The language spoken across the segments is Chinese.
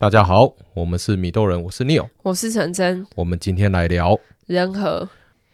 大家好，我们是米豆人，我是 Neil，我是陈真。我们今天来聊人和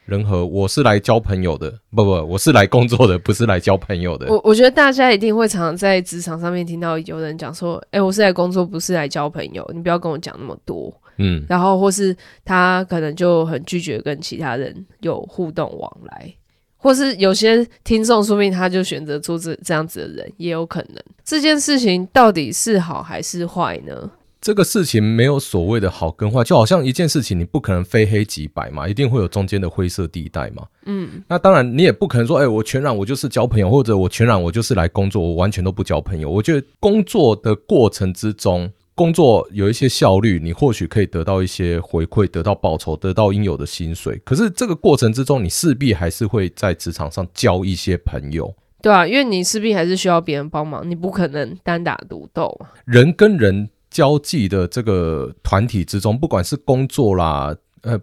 人和，我是来交朋友的，不不，我是来工作的，不是来交朋友的。我我觉得大家一定会常常在职场上面听到有人讲说：“哎、欸，我是来工作，不是来交朋友，你不要跟我讲那么多。”嗯，然后或是他可能就很拒绝跟其他人有互动往来，或是有些听众说不定他就选择做这这样子的人，也有可能。这件事情到底是好还是坏呢？这个事情没有所谓的好跟坏，就好像一件事情，你不可能非黑即白嘛，一定会有中间的灰色地带嘛。嗯，那当然你也不可能说，哎，我全然我就是交朋友，或者我全然我就是来工作，我完全都不交朋友。我觉得工作的过程之中，工作有一些效率，你或许可以得到一些回馈，得到报酬，得到应有的薪水。可是这个过程之中，你势必还是会在职场上交一些朋友。对啊，因为你势必还是需要别人帮忙，你不可能单打独斗。人跟人。交际的这个团体之中，不管是工作啦，呃，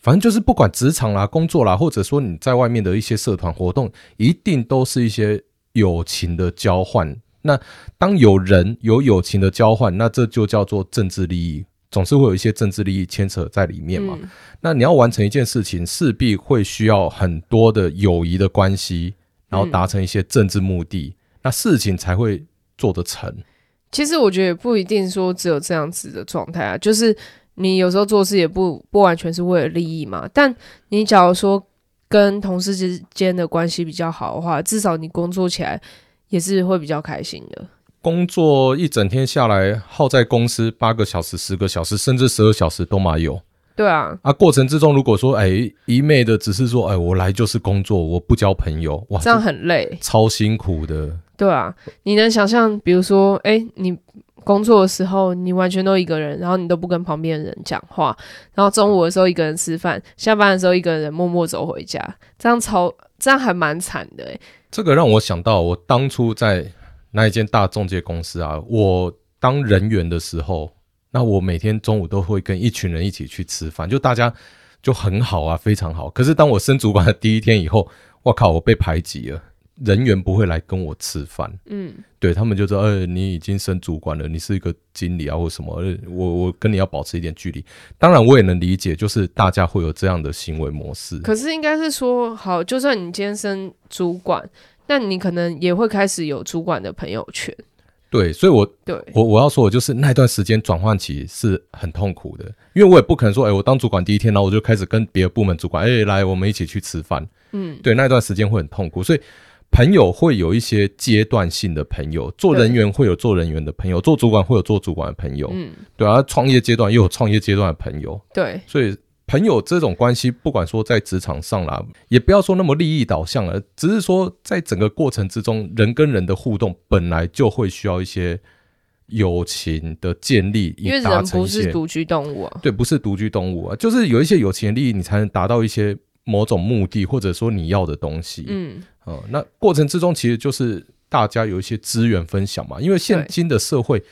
反正就是不管职场啦、工作啦，或者说你在外面的一些社团活动，一定都是一些友情的交换。那当有人有友情的交换，那这就叫做政治利益，总是会有一些政治利益牵扯在里面嘛。嗯。那你要完成一件事情，势必会需要很多的友谊的关系，然后达成一些政治目的，嗯，那事情才会做得成。其实我觉得也不一定说只有这样子的状态啊，就是你有时候做事也不不完全是为了利益嘛。但你假如说跟同事之间的关系比较好的话，至少你工作起来也是会比较开心的。工作一整天下来，耗在公司八个小时、十个小时，甚至十二小时都嘛有。对啊，啊，过程之中如果说哎一昧的只是说哎我来就是工作，我不交朋友，哇，这样很累，超辛苦的。对啊，你能想象，比如说，哎，你工作的时候，你完全都一个人，然后你都不跟旁边的人讲话，然后中午的时候一个人吃饭，下班的时候一个人默默走回家，这样超，这样还蛮惨的哎。这个让我想到，我当初在那一间大中介公司啊，我当人员的时候，那我每天中午都会跟一群人一起去吃饭，就大家就很好啊，非常好。可是当我升主管的第一天以后，我靠，我被排挤了。人员不会来跟我吃饭，嗯，对他们就说，呃、欸，你已经升主管了，你是一个经理啊，或什么，我我跟你要保持一点距离。当然，我也能理解，就是大家会有这样的行为模式。可是，应该是说，好，就算你今天升主管，那你可能也会开始有主管的朋友圈。对，所以我，我对我我要说，的就是那段时间转换期是很痛苦的，因为我也不可能说，哎、欸，我当主管第一天，然后我就开始跟别的部门主管，哎、欸，来，我们一起去吃饭。嗯，对，那段时间会很痛苦，所以。朋友会有一些阶段性的朋友，做人员会有做人员的朋友，做主管会有做主管的朋友，嗯，对啊，创业阶段又有创业阶段的朋友，对，所以朋友这种关系，不管说在职场上啦，也不要说那么利益导向了，只是说在整个过程之中，人跟人的互动本来就会需要一些友情的建立，因为人不是独居动物啊，对，不是独居动物啊，就是有一些友情的利益，你才能达到一些某种目的，或者说你要的东西，嗯。哦，那过程之中其实就是大家有一些资源分享嘛，因为现今的社会，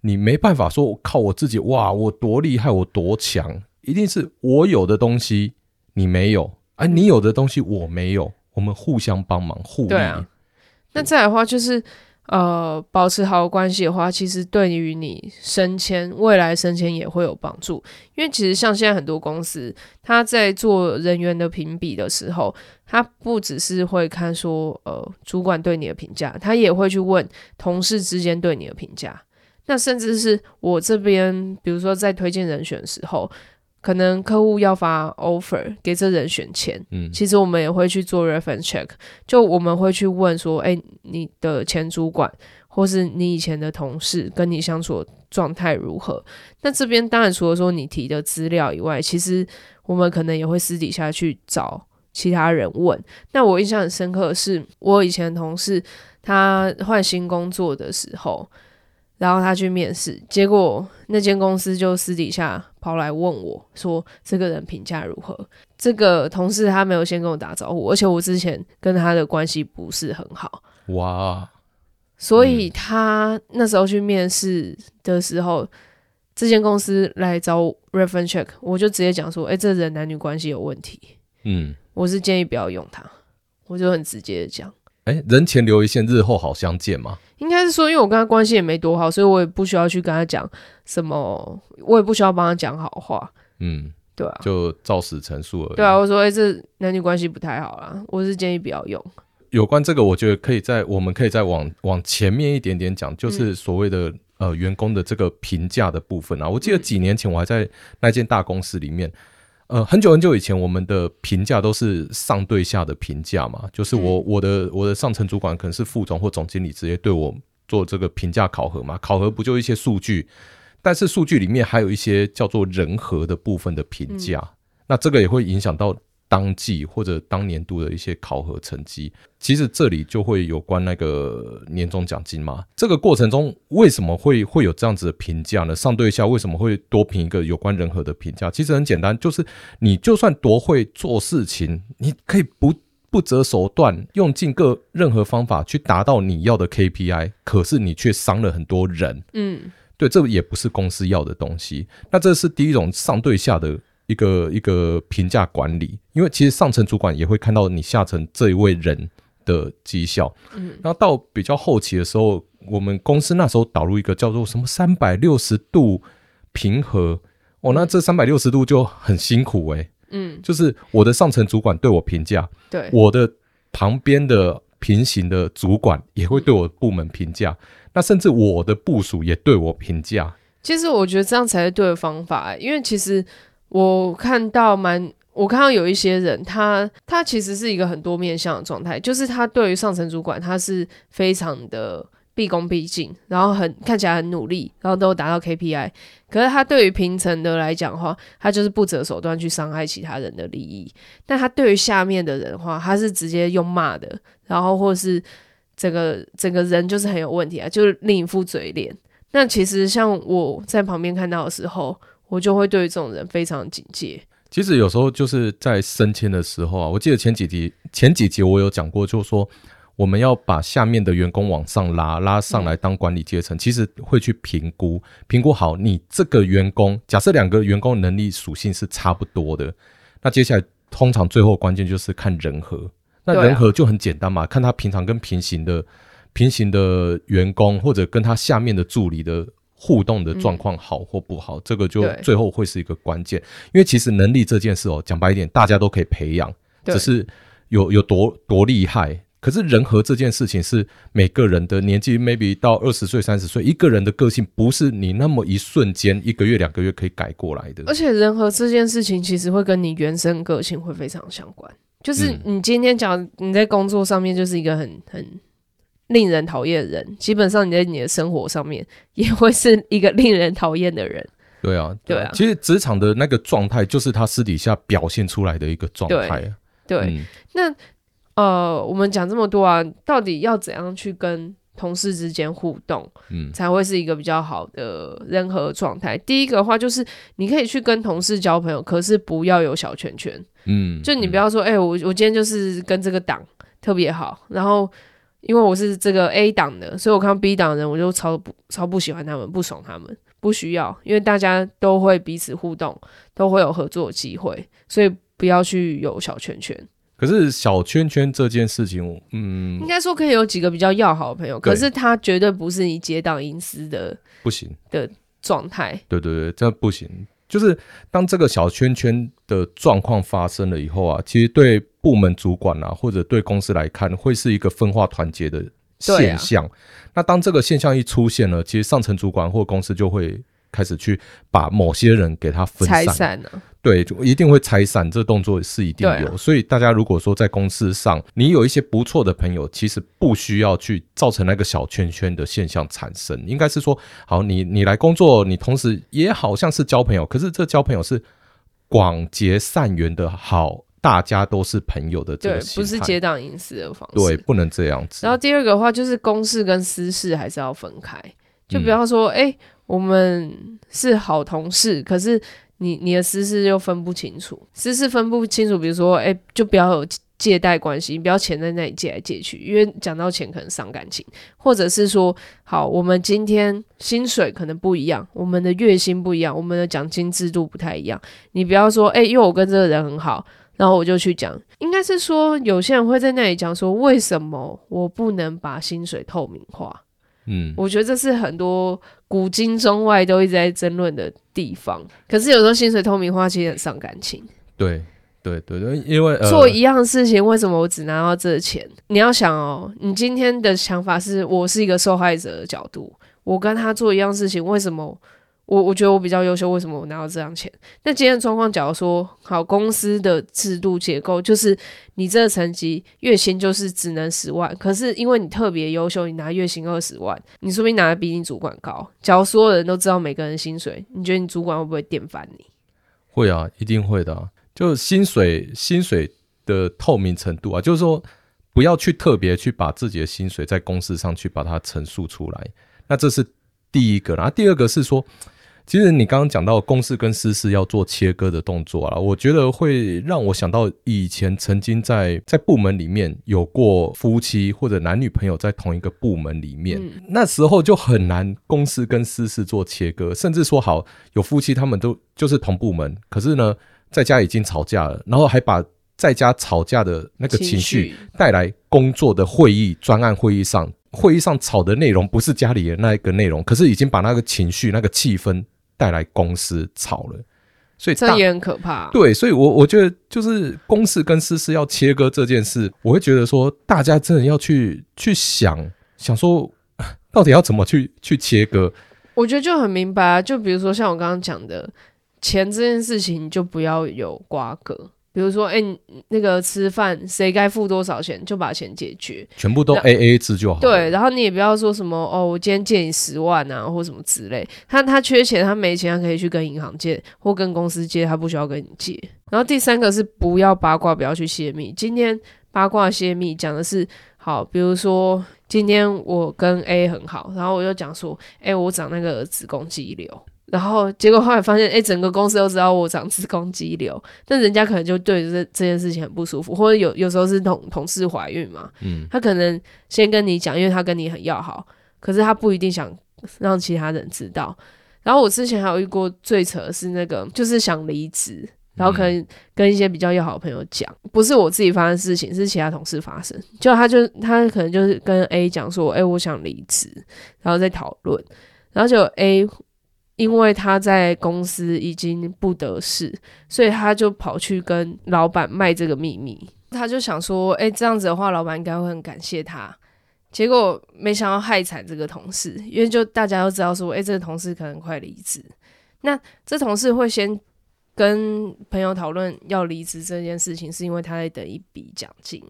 你没办法说靠我自己，哇，我多厉害，我多强，一定是我有的东西你没有，而、啊、你有的东西我没有，我们互相帮忙，互利。对啊，那再来的话就是。呃，保持好关系的话，其实对于你升迁、未来升迁也会有帮助。因为其实像现在很多公司，他在做人员的评比的时候，他不只是会看说，呃，主管对你的评价，他也会去问同事之间对你的评价。那甚至是我这边，比如说在推荐人选的时候。可能客户要发 offer 给这人选钱，嗯，其实我们也会去做 reference check，就我们会去问说，哎、欸，你的前主管或是你以前的同事跟你相处的状态如何？那这边当然除了说你提的资料以外，其实我们可能也会私底下去找其他人问。那我印象很深刻的是，我以前的同事他换新工作的时候。然后他去面试，结果那间公司就私底下跑来问我说：“这个人评价如何？”这个同事他没有先跟我打招呼，而且我之前跟他的关系不是很好。哇！所以他那时候去面试的时候，嗯、这间公司来找 reference check，我就直接讲说：“哎，这人男女关系有问题。”嗯，我是建议不要用他，我就很直接的讲。哎，人前留一线，日后好相见嘛。应该是说，因为我跟他关系也没多好，所以我也不需要去跟他讲什么，我也不需要帮他讲好话。嗯，对啊，就照实陈述而已。对啊，我说，哎、欸，这男女关系不太好啦，我是建议不要用。有关这个，我觉得可以在我们可以再往往前面一点点讲，就是所谓的、嗯、呃员工的这个评价的部分啊。我记得几年前我还在那间大公司里面，呃，很久很久以前，我们的评价都是上对下的评价嘛，就是我、嗯、我的我的上层主管可能是副总或总经理，直接对我做这个评价考核嘛。考核不就一些数据，但是数据里面还有一些叫做人和的部分的评价，嗯、那这个也会影响到。当季或者当年度的一些考核成绩，其实这里就会有关那个年终奖金嘛。这个过程中为什么会会有这样子的评价呢？上对下为什么会多评一个有关人和的评价？其实很简单，就是你就算多会做事情，你可以不不择手段，用尽各任何方法去达到你要的 KPI，可是你却伤了很多人。嗯，对，这也不是公司要的东西。那这是第一种上对下的。一个一个评价管理，因为其实上层主管也会看到你下层这一位人的绩效。嗯，然后到比较后期的时候，我们公司那时候导入一个叫做什么三百六十度平和哦，那这三百六十度就很辛苦诶、欸。嗯，就是我的上层主管对我评价，对我的旁边的平行的主管也会对我部门评价，那甚至我的部署也对我评价。其实我觉得这样才是对的方法、欸，因为其实。我看到蛮，我看到有一些人，他他其实是一个很多面向的状态，就是他对于上层主管，他是非常的毕恭毕敬，然后很看起来很努力，然后都达到 KPI。可是他对于平层的来讲的话，他就是不择手段去伤害其他人的利益。但他对于下面的人的话，他是直接用骂的，然后或是整个整个人就是很有问题啊，就是另一副嘴脸。那其实像我在旁边看到的时候。我就会对这种人非常警戒。其实有时候就是在升迁的时候啊，我记得前几集前几集我有讲过，就是说我们要把下面的员工往上拉，拉上来当管理阶层，嗯、其实会去评估，评估好你这个员工，假设两个员工能力属性是差不多的，那接下来通常最后关键就是看人和。那人和就很简单嘛，啊、看他平常跟平行的平行的员工或者跟他下面的助理的。互动的状况好或不好，嗯、这个就最后会是一个关键。因为其实能力这件事哦，讲白一点，大家都可以培养，只是有有多多厉害。可是人和这件事情是每个人的年纪，maybe 到二十岁、三十岁，一个人的个性不是你那么一瞬间、一个月、两个月可以改过来的。而且人和这件事情其实会跟你原生个性会非常相关。就是你今天讲你在工作上面就是一个很很。令人讨厌的人，基本上你在你的生活上面也会是一个令人讨厌的人。对啊，对啊。其实职场的那个状态，就是他私底下表现出来的一个状态。对，嗯、那呃，我们讲这么多啊，到底要怎样去跟同事之间互动，嗯，才会是一个比较好的人和状态？第一个的话，就是你可以去跟同事交朋友，可是不要有小圈圈。嗯，就你不要说，哎、嗯欸，我我今天就是跟这个党特别好，然后。因为我是这个 A 党的，所以我看到 B 党的人，我就超不超不喜欢他们，不爽他们，不需要，因为大家都会彼此互动，都会有合作机会，所以不要去有小圈圈。可是小圈圈这件事情，嗯，应该说可以有几个比较要好的朋友，可是他绝对不是你结党营私的，不行的状态。对对对，这不行。就是当这个小圈圈的状况发生了以后啊，其实对部门主管啊，或者对公司来看，会是一个分化团结的现象。啊、那当这个现象一出现了，其实上层主管或公司就会。开始去把某些人给他分散，拆散了，对，就一定会拆散，这动作是一定有。啊、所以大家如果说在公司上，你有一些不错的朋友，其实不需要去造成那个小圈圈的现象产生。应该是说，好，你你来工作，你同时也好像是交朋友，可是这交朋友是广结善缘的好，大家都是朋友的这个，对，不是结党营私的方式，对，不能这样子。然后第二个的话，就是公事跟私事还是要分开，就比方说，哎、嗯。欸我们是好同事，可是你你的私事又分不清楚，私事分不清楚，比如说，哎、就不要有借贷关系，你不要钱在那里借来借去，因为讲到钱可能伤感情，或者是说，好，我们今天薪水可能不一样，我们的月薪不一样，我们的奖金制度不太一样，你不要说，哎、因为我跟这个人很好，然后我就去讲，应该是说，有些人会在那里讲说，为什么我不能把薪水透明化？嗯，我觉得这是很多古今中外都一直在争论的地方。可是有时候薪水透明化其实很伤感情。对对对对，因为、呃、做一样事情，为什么我只拿到这钱？你要想哦，你今天的想法是我是一个受害者的角度，我跟他做一样事情，为什么？我我觉得我比较优秀，为什么我拿到这样钱？那今天的状况，假如说好，公司的制度结构就是你这个成绩月薪就是只能十万，可是因为你特别优秀，你拿月薪二十万，你说不定拿的比你主管高。假如所有人都知道每个人薪水，你觉得你主管会不会电翻你？会啊，一定会的啊。就薪水薪水的透明程度啊，就是说不要去特别去把自己的薪水在公司上去把它陈述出来。那这是第一个，然后第二个是说。其实你刚刚讲到公事跟私事要做切割的动作啊，我觉得会让我想到以前曾经在在部门里面有过夫妻或者男女朋友在同一个部门里面，嗯、那时候就很难公事跟私事做切割，甚至说好有夫妻他们都就是同部门，可是呢在家已经吵架了，然后还把在家吵架的那个情绪带来工作的会议专案会议上，会议上吵的内容不是家里的那一个内容，可是已经把那个情绪那个气氛。带来公司吵了，所以这也很可怕。对，所以我我觉得就是公事跟私事要切割这件事，我会觉得说大家真的要去去想想说，到底要怎么去去切割。我觉得就很明白啊，就比如说像我刚刚讲的钱这件事情，就不要有瓜葛。比如说，哎、欸，那个吃饭谁该付多少钱，就把钱解决，全部都 A A 制就好。对，然后你也不要说什么哦，我今天借你十万啊，或什么之类。他他缺钱，他没钱，他可以去跟银行借，或跟公司借，他不需要跟你借。然后第三个是不要八卦，不要去泄密。今天八卦泄密讲的是好，比如说今天我跟 A 很好，然后我就讲说，哎、欸，我长那个子宫肌瘤。然后结果后来发现，哎，整个公司都知道我长子宫肌瘤，但人家可能就对这这件事情很不舒服，或者有有时候是同同事怀孕嘛，嗯，他可能先跟你讲，因为他跟你很要好，可是他不一定想让其他人知道。然后我之前还有遇过最扯的是那个，就是想离职，然后可能跟一些比较要好的朋友讲，不是我自己发生的事情，是其他同事发生，就他就他可能就是跟 A 讲说，哎，我想离职，然后再讨论，然后就 A。因为他在公司已经不得势，所以他就跑去跟老板卖这个秘密。他就想说，哎，这样子的话，老板应该会很感谢他。结果没想到害惨这个同事，因为就大家都知道说，哎，这个同事可能快离职。那这同事会先跟朋友讨论要离职这件事情，是因为他在等一笔奖金。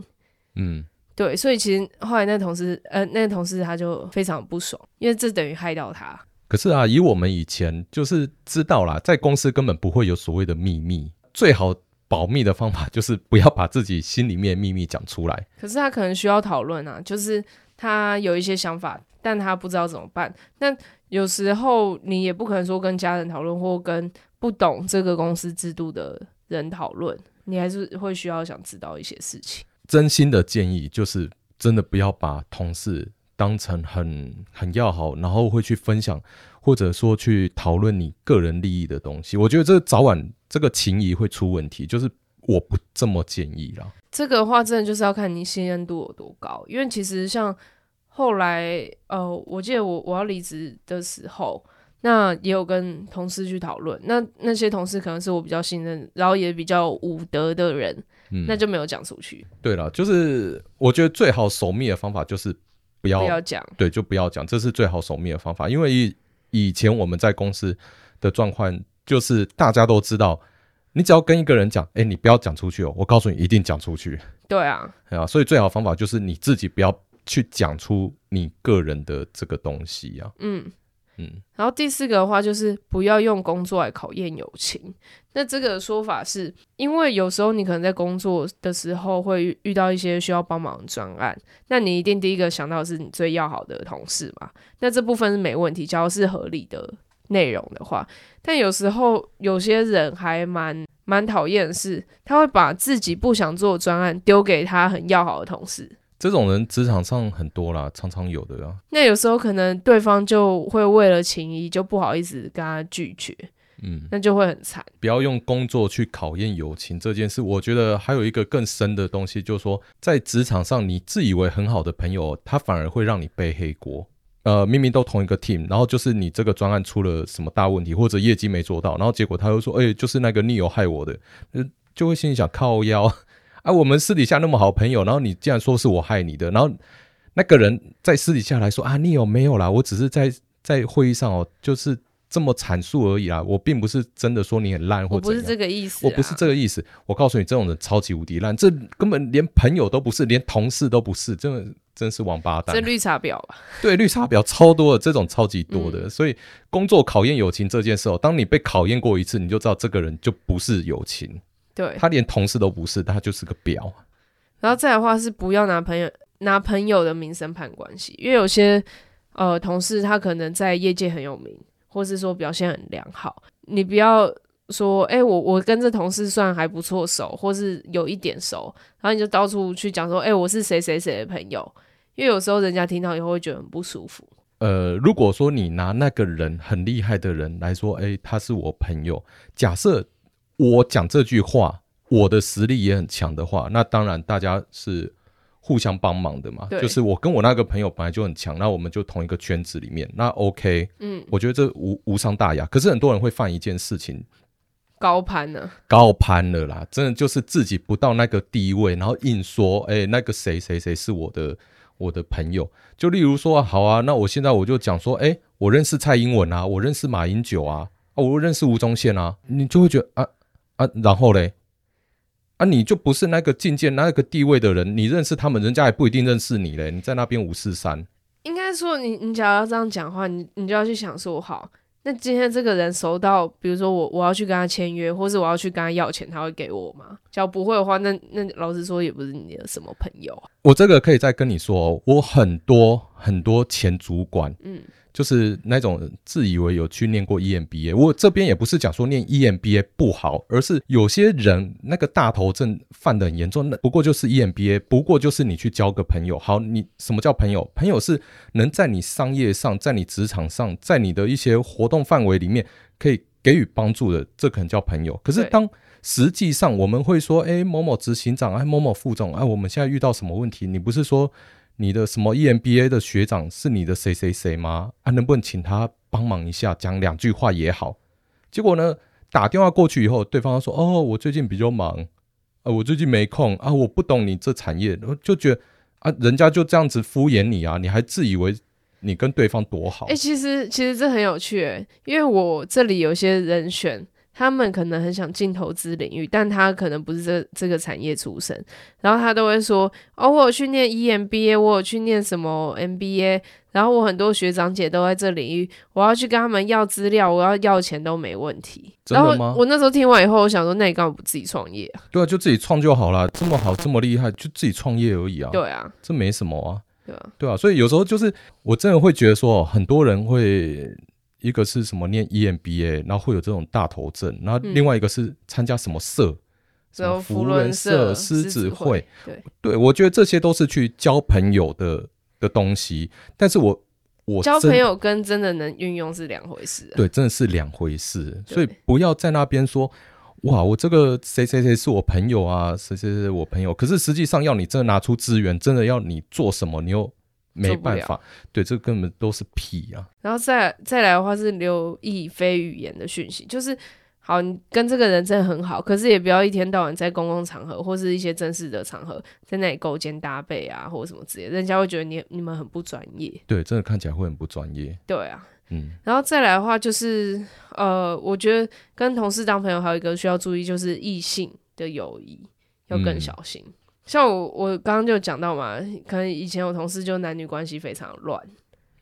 嗯，对，所以其实后来那个同事，呃，那个同事他就非常不爽，因为这等于害到他。可是啊，以我们以前就是知道啦，在公司根本不会有所谓的秘密，最好保密的方法就是不要把自己心里面秘密讲出来。可是他可能需要讨论啊，就是他有一些想法，但他不知道怎么办。那有时候你也不可能说跟家人讨论，或跟不懂这个公司制度的人讨论，你还是会需要想知道一些事情。真心的建议就是，真的不要把同事。当成很很要好，然后会去分享，或者说去讨论你个人利益的东西。我觉得这早晚这个情谊会出问题，就是我不这么建议啦。这个话，真的就是要看你信任度有多高。因为其实像后来，呃，我记得我我要离职的时候，那也有跟同事去讨论。那那些同事可能是我比较信任，然后也比较武德的人，嗯，那就没有讲出去。对了，就是我觉得最好守密的方法就是。不要讲，对，就不要讲，这是最好守密的方法。因为以以前我们在公司的状况，就是大家都知道，你只要跟一个人讲，哎，你不要讲出去哦，我告诉你，一定讲出去。对啊，对啊，所以最好的方法就是你自己不要去讲出你个人的这个东西啊。嗯。嗯，然后第四个的话就是不要用工作来考验友情。那这个说法是因为有时候你可能在工作的时候会遇到一些需要帮忙的专案，那你一定第一个想到的是你最要好的同事嘛。那这部分是没问题，只要是合理的内容的话。但有时候有些人还蛮蛮讨厌的是，他会把自己不想做的专案丢给他很要好的同事。这种人职场上很多啦，常常有的啊。那有时候可能对方就会为了情谊，就不好意思跟他拒绝，嗯，那就会很惨。不要用工作去考验友情这件事，我觉得还有一个更深的东西，就是说在职场上，你自以为很好的朋友，他反而会让你背黑锅。呃，明明都同一个 team，然后就是你这个专案出了什么大问题，或者业绩没做到，然后结果他又说，哎、欸，就是那个 Neo 害我的，就会心里想靠腰啊，我们私底下那么好朋友，然后你竟然说是我害你的，然后那个人在私底下来说啊你有没有啦，我只是在在会议上哦，就是。这么阐述而已啦，我并不是真的说你很烂，或者不是这个意思，我不是这个意思。我告诉你，这种人超级无敌烂，这根本连朋友都不是，连同事都不是，真的真是王八蛋。这绿茶婊吧？对，绿茶婊超多的，这种超级多的。嗯、所以工作考验友情这件事哦，当你被考验过一次，你就知道这个人就不是友情。对，他连同事都不是，他就是个婊。然后再的话是不要拿朋友拿朋友的名声判关系，因为有些呃同事他可能在业界很有名。或是说表现很良好，你不要说，哎、欸，我我跟这同事算还不错熟，或是有一点熟，然后你就到处去讲说，哎、欸，我是谁谁谁的朋友，因为有时候人家听到以后会觉得很不舒服。呃，如果说你拿那个人很厉害的人来说，哎、欸，他是我朋友，假设我讲这句话，我的实力也很强的话，那当然大家是。互相帮忙的嘛，就是我跟我那个朋友本来就很强，那我们就同一个圈子里面，那 OK，嗯，我觉得这无无伤大雅。可是很多人会犯一件事情，高攀了，高攀了啦，真的就是自己不到那个地位，然后硬说，哎、欸，那个谁谁谁是我的我的朋友，就例如说，好啊，那我现在我就讲说，哎、欸，我认识蔡英文啊，我认识马英九啊，啊，我认识吴宗宪啊，你就会觉得啊啊，然后嘞。啊，你就不是那个境界、那个地位的人，你认识他们，人家也不一定认识你嘞。你在那边五四三，应该说你，你假如要这样讲话，你你就要去想说，好，那今天这个人熟到，比如说我我要去跟他签约，或是我要去跟他要钱，他会给我吗？假如不会的话，那那老实说，也不是你的什么朋友啊。我这个可以再跟你说哦，我很多很多前主管，嗯。就是那种自以为有去念过 EMBA，我这边也不是讲说念 EMBA 不好，而是有些人那个大头症犯的很严重。那不过就是 EMBA，不过就是你去交个朋友。好，你什么叫朋友？朋友是能在你商业上，在你职场上，在你的一些活动范围里面可以给予帮助的，这可能叫朋友。可是当实际上我们会说，哎，某某执行长，哎，某某副总，哎，我们现在遇到什么问题？你不是说？你的什么 EMBA 的学长是你的谁谁谁吗？啊，能不能请他帮忙一下，讲两句话也好。结果呢，打电话过去以后，对方说：“哦，我最近比较忙，啊，我最近没空啊，我不懂你这产业。”就觉得啊，人家就这样子敷衍你啊，你还自以为你跟对方多好？哎、其实其实这很有趣，因为我这里有些人选。他们可能很想进投资领域，但他可能不是这这个产业出身，然后他都会说：“哦，我有去念 EMBA，我有去念什么 MBA，然后我很多学长姐都在这领域，我要去跟他们要资料，我要要钱都没问题。”然后我那时候听完以后，我想说：“那你干嘛不自己创业啊？”对啊，就自己创就好了，这么好，这么厉害，就自己创业而已啊。对啊，这没什么啊。对啊，对啊，所以有时候就是我真的会觉得说，很多人会。一个是什么念 EMBA，然后会有这种大头症，然后另外一个是参加什么社，嗯、什么扶轮社、狮子会，对，对我觉得这些都是去交朋友的的东西。但是我我交朋友跟真的能运用是两回事，啊，对，真的是两回事。所以不要在那边说，哇，我这个谁谁谁是我朋友啊，谁谁谁我朋友。可是实际上要你真的拿出资源，真的要你做什么，你又。没办法，对，这根本都是屁啊！然后再再来的话是留意非语言的讯息，就是好，你跟这个人真的很好，可是也不要一天到晚在公共场合或是一些正式的场合在那里勾肩搭背啊，或者什么之类，人家会觉得你你们很不专业。对，真的看起来会很不专业。对啊，嗯，然后再来的话就是呃，我觉得跟同事当朋友还有一个需要注意，就是异性的友谊要更小心。嗯像我，我刚刚就讲到嘛，可能以前有同事就男女关系非常乱，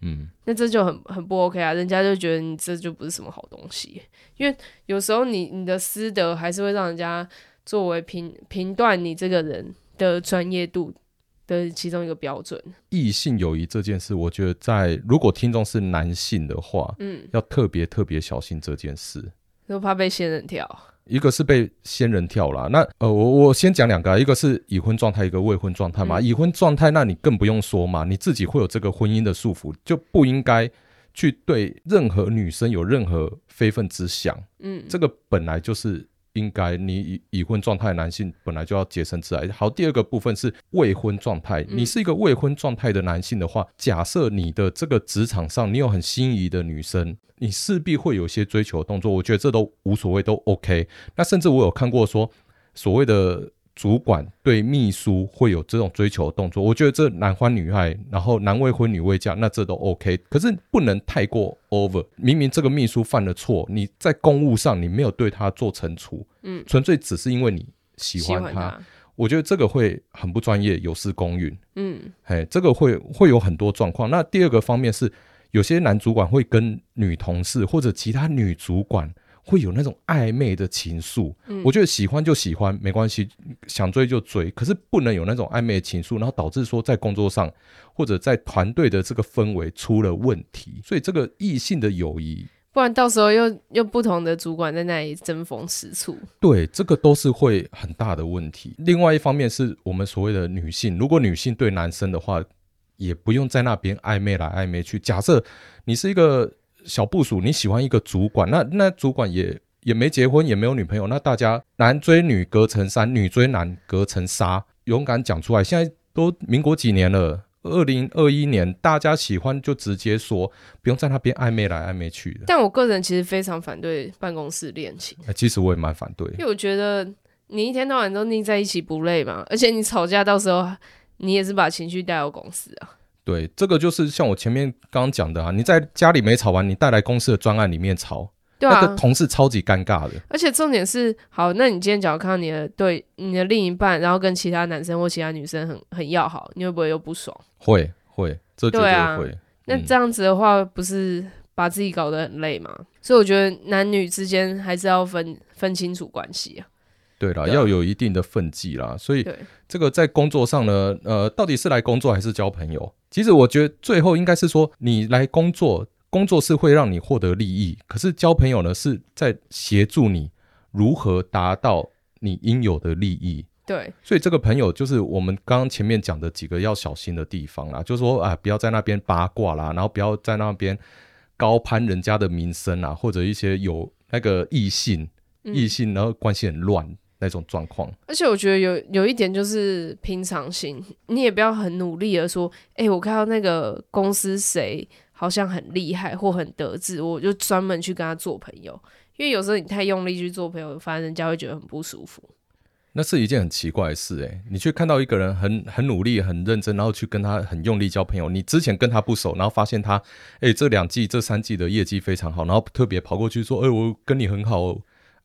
嗯，那这就很很不 OK 啊，人家就觉得你这就不是什么好东西，因为有时候你你的私德还是会让人家作为评评断你这个人的专业度的其中一个标准。异性友谊这件事，我觉得在如果听众是男性的话，嗯，要特别特别小心这件事，就怕被仙人跳。一个是被仙人跳啦，那呃，我我先讲两个，一个是已婚状态，一个未婚状态嘛。嗯、已婚状态，那你更不用说嘛，你自己会有这个婚姻的束缚，就不应该去对任何女生有任何非分之想。嗯，这个本来就是应该你已已婚状态的男性本来就要洁身自爱。好，第二个部分是未婚状态。你是一个未婚状态的男性的话，嗯、假设你的这个职场上你有很心仪的女生，你势必会有些追求动作。我觉得这都无所谓，都 OK。那甚至我有看过说所谓的。主管对秘书会有这种追求的动作，我觉得这男欢女爱，然后男未婚女未嫁，那这都 OK。可是不能太过 over。明明这个秘书犯了错，你在公务上你没有对他做惩处，嗯，纯粹只是因为你喜欢他，欢他我觉得这个会很不专业，有失公允，嗯，哎，这个会会有很多状况。那第二个方面是，有些男主管会跟女同事或者其他女主管。会有那种暧昧的情愫，嗯、我觉得喜欢就喜欢没关系，想追就追，可是不能有那种暧昧的情愫，然后导致说在工作上或者在团队的这个氛围出了问题，所以这个异性的友谊，不然到时候又又不同的主管在那里争风吃醋，对，这个都是会很大的问题。另外一方面是我们所谓的女性，如果女性对男生的话，也不用在那边暧昧来暧昧去。假设你是一个。小部署，你喜欢一个主管，那那主管也也没结婚，也没有女朋友，那大家男追女隔层山，女追男隔层纱，勇敢讲出来。现在都民国几年了，二零二一年，大家喜欢就直接说，不用在那边暧昧来暧昧去的。但我个人其实非常反对办公室恋情。欸，其实我也蛮反对，因为我觉得你一天到晚都腻在一起不累吗？而且你吵架到时候你也是把情绪带到公司啊。对，这个就是像我前面刚刚讲的啊，你在家里没吵完，你带来公司的专案里面吵，对啊，那个同事超级尴尬的。而且重点是，好，那你今天假如看到你的对你的另一半，然后跟其他男生或其他女生很很要好，你会不会又不爽？会会，这绝对会。对啊，嗯，那这样子的话，不是把自己搞得很累吗？所以我觉得男女之间还是要分分清楚关系啊。对啦，对要有一定的分际啦。所以这个在工作上呢，呃，到底是来工作还是交朋友？其实我觉得最后应该是说，你来工作，工作是会让你获得利益，可是交朋友呢，是在协助你如何达到你应有的利益。对，所以这个朋友就是我们刚刚前面讲的几个要小心的地方啦，就是说啊，不要在那边八卦啦，然后不要在那边高攀人家的名声啊，或者一些有那个异性、异性然后关系很乱。那种状况，而且我觉得有有一点就是平常心，你也不要很努力的说，哎、欸，我看到那个公司谁好像很厉害或很得志，我就专门去跟他做朋友。因为有时候你太用力去做朋友，反而人家会觉得很不舒服。那是一件很奇怪的事，哎，你去看到一个人很很努力、很认真，然后去跟他很用力交朋友。你之前跟他不熟，然后发现他，哎、欸，这两季、这三季的业绩非常好，然后特别跑过去说，哎、欸，我跟你很好。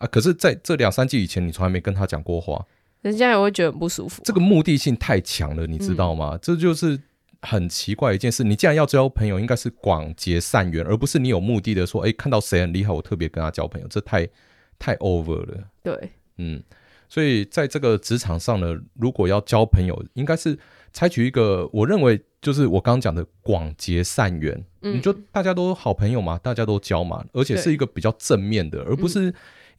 啊！可是在这两三季以前，你从来没跟他讲过话，人家也会觉得很不舒服。这个目的性太强了，你知道吗？嗯、这就是很奇怪的一件事。你既然要交朋友，应该是广结善缘，而不是你有目的的说，哎，看到谁很厉害，我特别跟他交朋友，这太太 over 了。对，嗯，所以在这个职场上呢，如果要交朋友，应该是采取一个我认为就是我刚刚讲的广结善缘。嗯，你就大家都好朋友嘛，大家都交嘛，而且是一个比较正面的，而不是。嗯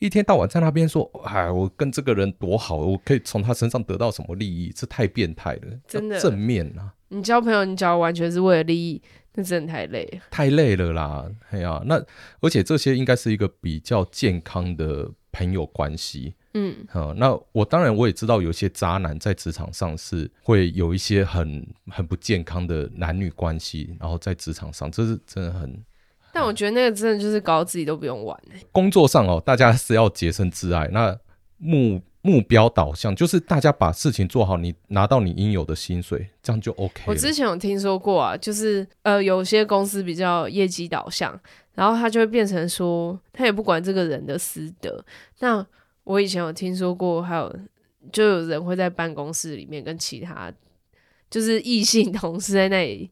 一天到晚在那边说，哎，我跟这个人多好，我可以从他身上得到什么利益？这太变态了，真的正面啊！你交朋友，你交完全是为了利益，那真的太累了，太累了啦！哎呀，那而且这些应该是一个比较健康的朋友关系。嗯，好，那我当然我也知道，有些渣男在职场上是会有一些很很不健康的男女关系，然后在职场上，这是真的很。但我觉得那个真的就是搞自己都不用玩、欸、工作上哦，大家是要洁身自爱，那目目标导向就是大家把事情做好，你拿到你应有的薪水，这样就 OK。我之前有听说过啊，就是呃，有些公司比较业绩导向，然后他就会变成说，他也不管这个人的私德。那我以前有听说过，还有就有人会在办公室里面跟其他就是异性同事在那里。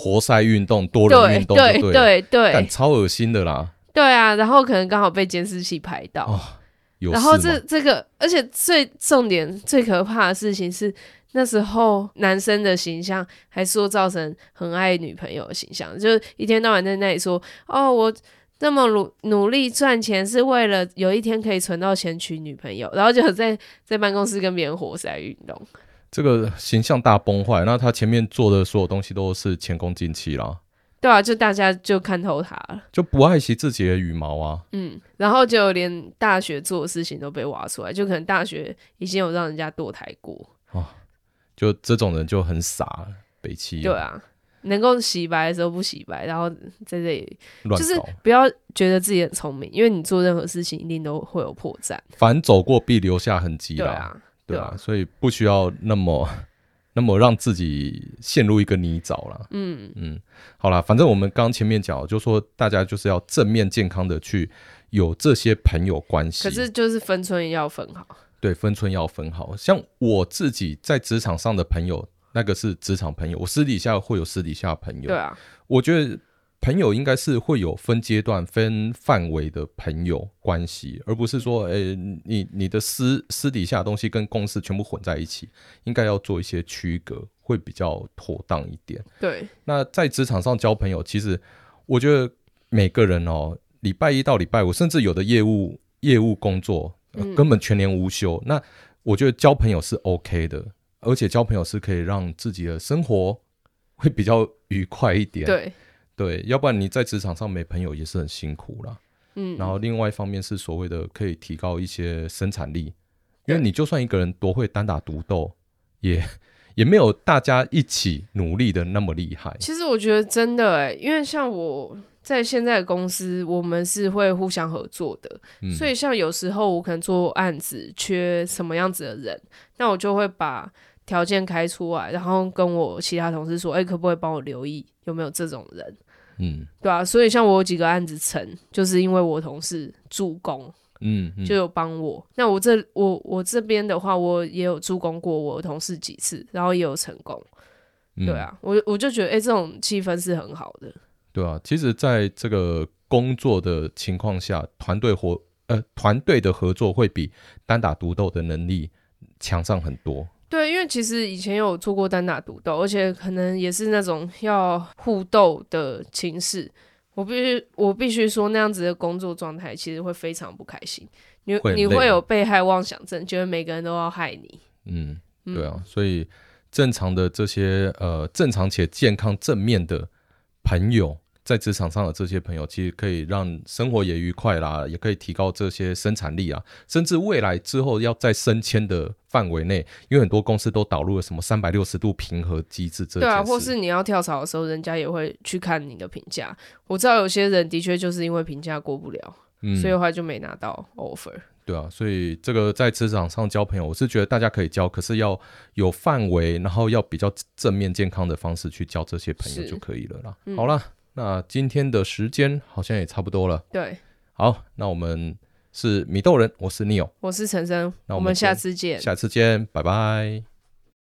活塞运动，多人运动对，对对超恶心的啦。对啊，然后可能刚好被监视器拍到，哦、然后这这个，而且最重点、最可怕的事情是，那时候男生的形象还塑造成很爱女朋友的形象，就是一天到晚在那里说：“哦，我这么努努力赚钱，是为了有一天可以存到钱娶女朋友。”然后就在在办公室跟别人活塞运动。这个形象大崩坏，那他前面做的所有东西都是前功尽弃啦。对啊，就大家就看透他了，就不爱惜自己的羽毛啊。嗯，然后就连大学做的事情都被挖出来，就可能大学已经有让人家堕胎过。哦，就这种人就很傻，北七。对啊，能够洗白的时候不洗白，然后在这里乱搞，就是不要觉得自己很聪明，因为你做任何事情一定都会有破绽。凡走过必留下痕迹。对啊，对啊，所以不需要那么。那么让自己陷入一个泥沼了。嗯嗯，好啦，反正我们刚前面讲，就说大家就是要正面健康的去有这些朋友关系。可是就是分寸要分好。对，分寸要分好。像我自己在职场上的朋友，那个是职场朋友，我私底下会有私底下的朋友。对啊，我觉得。朋友应该是会有分阶段、分范围的朋友关系，而不是说，诶、欸，你你的私私底下的东西跟公司全部混在一起，应该要做一些区隔，会比较妥当一点。对，那在职场上交朋友，其实我觉得每个人哦，礼拜一到礼拜五，甚至有的业务业务工作、呃、根本全年无休，嗯、那我觉得交朋友是 OK 的，而且交朋友是可以让自己的生活会比较愉快一点。对。对，要不然你在职场上没朋友也是很辛苦啦。嗯，然后另外一方面是所谓的可以提高一些生产力，因为你就算一个人多会单打独斗，也也没有大家一起努力的那么厉害。其实我觉得真的哎，因为像我在现在的公司，我们是会互相合作的，嗯，所以像有时候我可能做案子缺什么样子的人，那我就会把条件开出来，然后跟我其他同事说，哎，可不可以帮我留意有没有这种人？嗯，对啊，所以像我有几个案子成，就是因为我同事助攻，嗯，嗯，就有帮我。那我这我我这边的话，我也有助攻过我同事几次，然后也有成功。嗯、对啊，我我就觉得，哎、欸，这种气氛是很好的。对啊，其实在这个工作的情况下，团队活呃团队的合作会比单打独斗的能力强上很多。对，因为其实以前有做过单打独斗，而且可能也是那种要互斗的情势。我必须，我必须说，那样子的工作状态其实会非常不开心。你会你会有被害妄想症，觉得每个人都要害你。嗯，对啊，所以正常的这些呃，正常且健康正面的朋友。在职场上的这些朋友，其实可以让生活也愉快啦，也可以提高这些生产力啊，甚至未来之后要在升迁的范围内，因为很多公司都导入了什么三百六十度平和机制，这对啊，或是你要跳槽的时候，人家也会去看你的评价。我知道有些人的确就是因为评价过不了，嗯，所以的话就没拿到 offer。对啊，所以这个在职场上交朋友，我是觉得大家可以交，可是要有范围，然后要比较正面健康的方式去交这些朋友就可以了啦。嗯、好了。那今天的时间好像也差不多了。对，好，那我们是米豆人，我是 Neo，我是陈生，那我们下次见，下次见，拜拜。